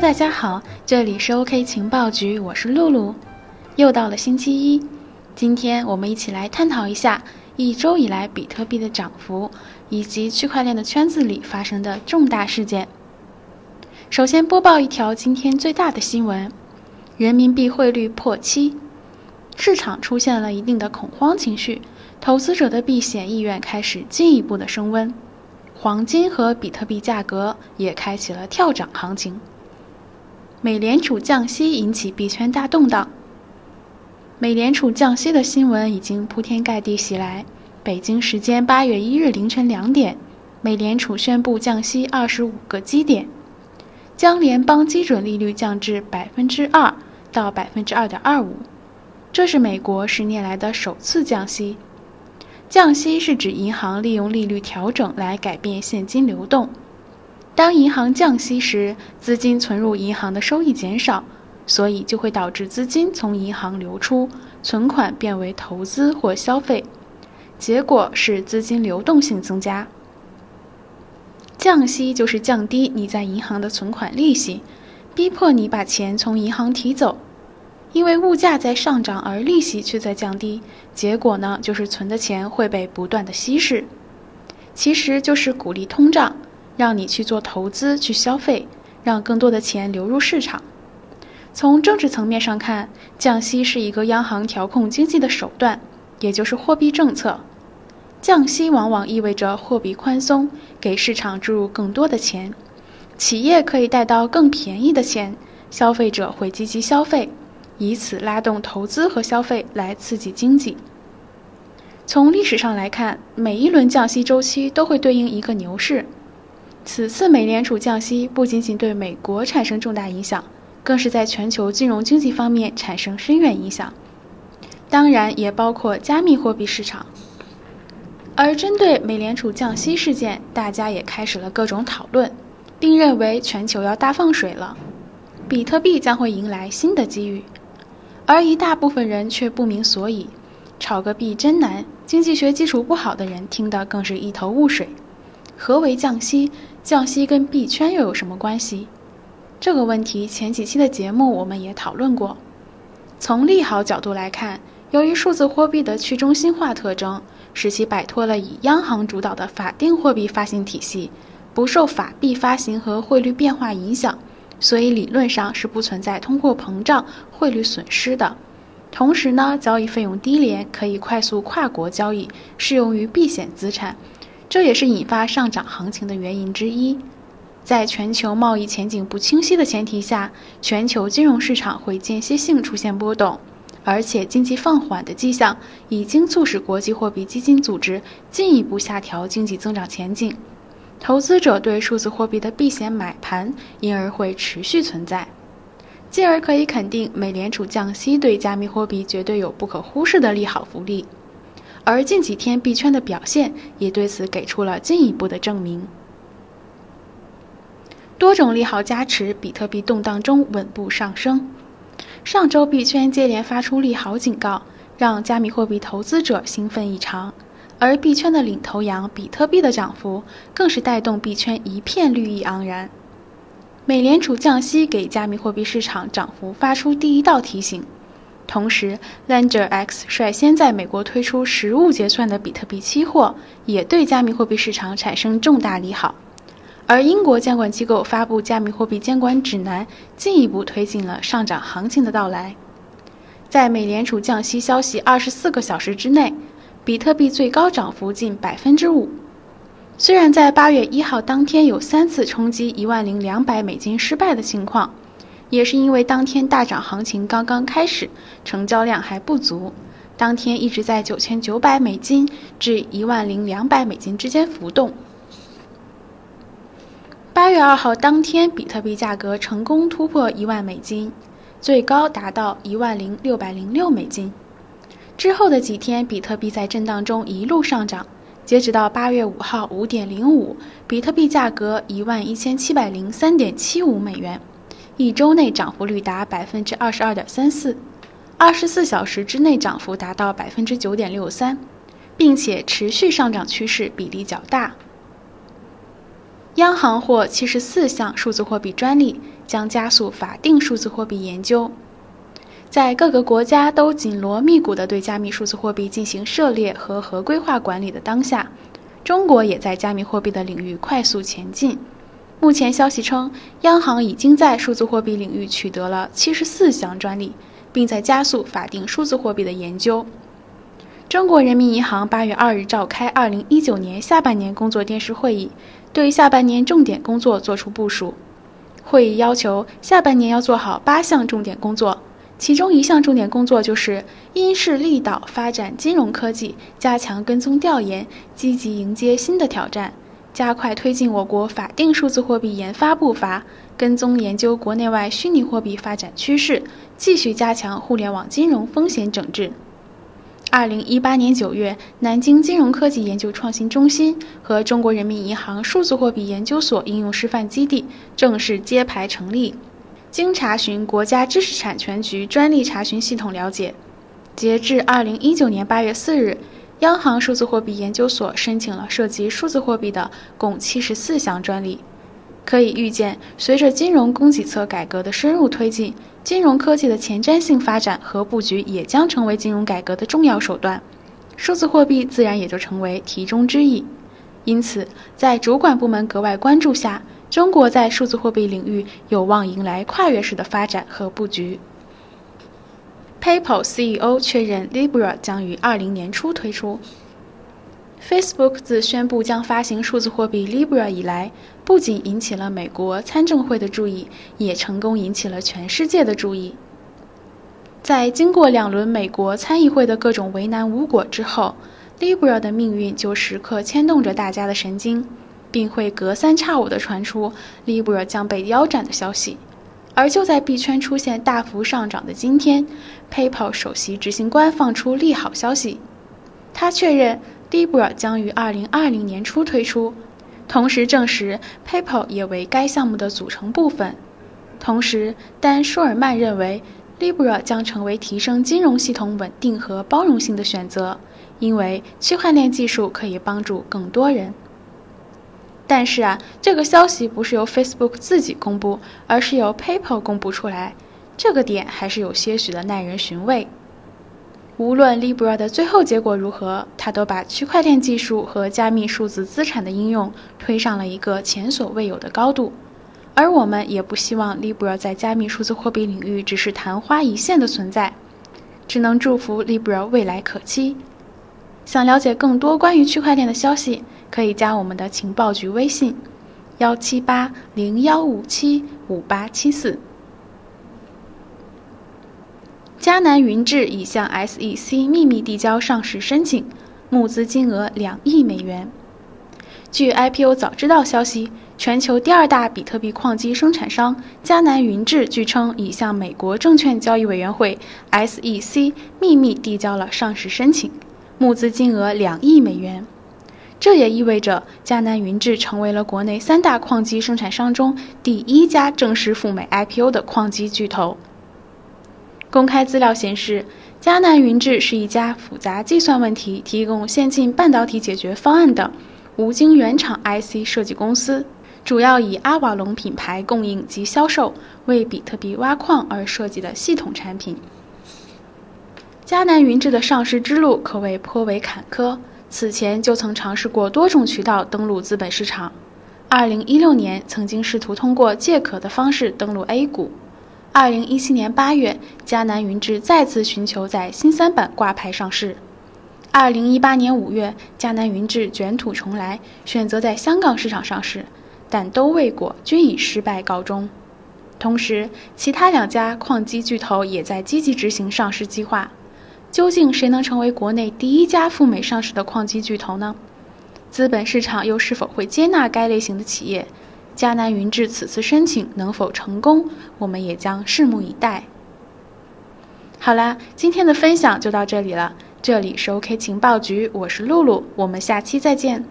大家好，这里是 OK 情报局，我是露露。又到了星期一，今天我们一起来探讨一下一周以来比特币的涨幅，以及区块链的圈子里发生的重大事件。首先播报一条今天最大的新闻：人民币汇率破七，市场出现了一定的恐慌情绪，投资者的避险意愿开始进一步的升温，黄金和比特币价格也开启了跳涨行情。美联储降息引起币圈大动荡。美联储降息的新闻已经铺天盖地袭来。北京时间八月一日凌晨两点，美联储宣布降息二十五个基点，将联邦基准利率降至百分之二到百分之二点二五，这是美国十年来的首次降息。降息是指银行利用利率调整来改变现金流动。当银行降息时，资金存入银行的收益减少，所以就会导致资金从银行流出，存款变为投资或消费，结果是资金流动性增加。降息就是降低你在银行的存款利息，逼迫你把钱从银行提走，因为物价在上涨而利息却在降低，结果呢就是存的钱会被不断的稀释，其实就是鼓励通胀。让你去做投资、去消费，让更多的钱流入市场。从政治层面上看，降息是一个央行调控经济的手段，也就是货币政策。降息往往意味着货币宽松，给市场注入更多的钱，企业可以贷到更便宜的钱，消费者会积极消费，以此拉动投资和消费来刺激经济。从历史上来看，每一轮降息周期都会对应一个牛市。此次美联储降息不仅仅对美国产生重大影响，更是在全球金融经济方面产生深远影响，当然也包括加密货币市场。而针对美联储降息事件，大家也开始了各种讨论，并认为全球要大放水了，比特币将会迎来新的机遇。而一大部分人却不明所以，炒个币真难，经济学基础不好的人听得更是一头雾水。何为降息？降息跟币圈又有什么关系？这个问题前几期的节目我们也讨论过。从利好角度来看，由于数字货币的去中心化特征，使其摆脱了以央行主导的法定货币发行体系，不受法币发行和汇率变化影响，所以理论上是不存在通货膨胀、汇率损失的。同时呢，交易费用低廉，可以快速跨国交易，适用于避险资产。这也是引发上涨行情的原因之一。在全球贸易前景不清晰的前提下，全球金融市场会间歇性出现波动，而且经济放缓的迹象已经促使国际货币基金组织进一步下调经济增长前景。投资者对数字货币的避险买盘因而会持续存在，进而可以肯定，美联储降息对加密货币绝对有不可忽视的利好福利。而近几天币圈的表现也对此给出了进一步的证明。多种利好加持，比特币动荡中稳步上升。上周币圈接连发出利好警告，让加密货币投资者兴奋异常。而币圈的领头羊比特币的涨幅，更是带动币圈一片绿意盎然。美联储降息给加密货币市场涨幅发出第一道提醒。同时，Ledger X 率先在美国推出实物结算的比特币期货，也对加密货币市场产生重大利好。而英国监管机构发布加密货币监管指南，进一步推进了上涨行情的到来。在美联储降息消息二十四个小时之内，比特币最高涨幅近百分之五。虽然在八月一号当天有三次冲击一万零两百美金失败的情况。也是因为当天大涨行情刚刚开始，成交量还不足，当天一直在九千九百美金至一万零两百美金之间浮动。八月二号当天，比特币价格成功突破一万美金，最高达到一万零六百零六美金。之后的几天，比特币在震荡中一路上涨，截止到八月五号五点零五，比特币价格一万一千七百零三点七五美元。一周内涨幅率达百分之二十二点三四，二十四小时之内涨幅达到百分之九点六三，并且持续上涨趋势比例较大。央行获七十四项数字货币专利，将加速法定数字货币研究。在各个国家都紧锣密鼓地对加密数字货币进行涉猎和合规化管理的当下，中国也在加密货币的领域快速前进。目前消息称，央行已经在数字货币领域取得了七十四项专利，并在加速法定数字货币的研究。中国人民银行八月二日召开二零一九年下半年工作电视会议，对下半年重点工作作出部署。会议要求下半年要做好八项重点工作。其中一项重点工作就是因势利导发展金融科技，加强跟踪调研，积极迎接新的挑战，加快推进我国法定数字货币研发步伐，跟踪研究国内外虚拟货币发展趋势，继续加强互联网金融风险整治。二零一八年九月，南京金融科技研究创新中心和中国人民银行数字货币研究所应用示范基地正式揭牌成立。经查询国家知识产权局专利查询系统了解，截至二零一九年八月四日，央行数字货币研究所申请了涉及数字货币的共七十四项专利。可以预见，随着金融供给侧改革的深入推进，金融科技的前瞻性发展和布局也将成为金融改革的重要手段，数字货币自然也就成为题中之意。因此，在主管部门格外关注下，中国在数字货币领域有望迎来跨越式的发展和布局。PayPal CEO 确认 Libra 将于二零年初推出。Facebook 自宣布将发行数字货币 Libra 以来，不仅引起了美国参政会的注意，也成功引起了全世界的注意。在经过两轮美国参议会的各种为难无果之后，Libra 的命运就时刻牵动着大家的神经。并会隔三差五地传出 Libra 将被腰斩的消息，而就在币圈出现大幅上涨的今天，PayPal 首席执行官放出利好消息，他确认 Libra 将于2020年初推出，同时证实 PayPal 也为该项目的组成部分。同时，丹·舒尔曼认为 Libra 将成为提升金融系统稳定和包容性的选择，因为区块链技术可以帮助更多人。但是啊，这个消息不是由 Facebook 自己公布，而是由 PayPal 公布出来，这个点还是有些许的耐人寻味。无论 Libra 的最后结果如何，它都把区块链技术和加密数字资产的应用推上了一个前所未有的高度。而我们也不希望 Libra 在加密数字货币领域只是昙花一现的存在，只能祝福 Libra 未来可期。想了解更多关于区块链的消息。可以加我们的情报局微信：幺七八零幺五七五八七四。迦南云智已向 SEC 秘密递交上市申请，募资金额两亿美元。据 IPO 早知道消息，全球第二大比特币矿机生产商迦南云智据称已向美国证券交易委员会 SEC 秘密递交了上市申请，募资金额两亿美元。这也意味着迦南云智成为了国内三大矿机生产商中第一家正式赴美 IPO 的矿机巨头。公开资料显示，迦南云智是一家复杂计算问题、提供先进半导体解决方案的无晶圆厂 IC 设计公司，主要以阿瓦隆品牌供应及销售为比特币挖矿而设计的系统产品。迦南云智的上市之路可谓颇为坎坷。此前就曾尝试过多种渠道登陆资本市场。二零一六年曾经试图通过借壳的方式登陆 A 股。二零一七年八月，迦南云智再次寻求在新三板挂牌上市。二零一八年五月，迦南云智卷土重来，选择在香港市场上市，但都未果，均以失败告终。同时，其他两家矿机巨头也在积极执行上市计划。究竟谁能成为国内第一家赴美上市的矿机巨头呢？资本市场又是否会接纳该类型的企业？迦南云智此次申请能否成功，我们也将拭目以待。好啦，今天的分享就到这里了。这里是 OK 情报局，我是露露，我们下期再见。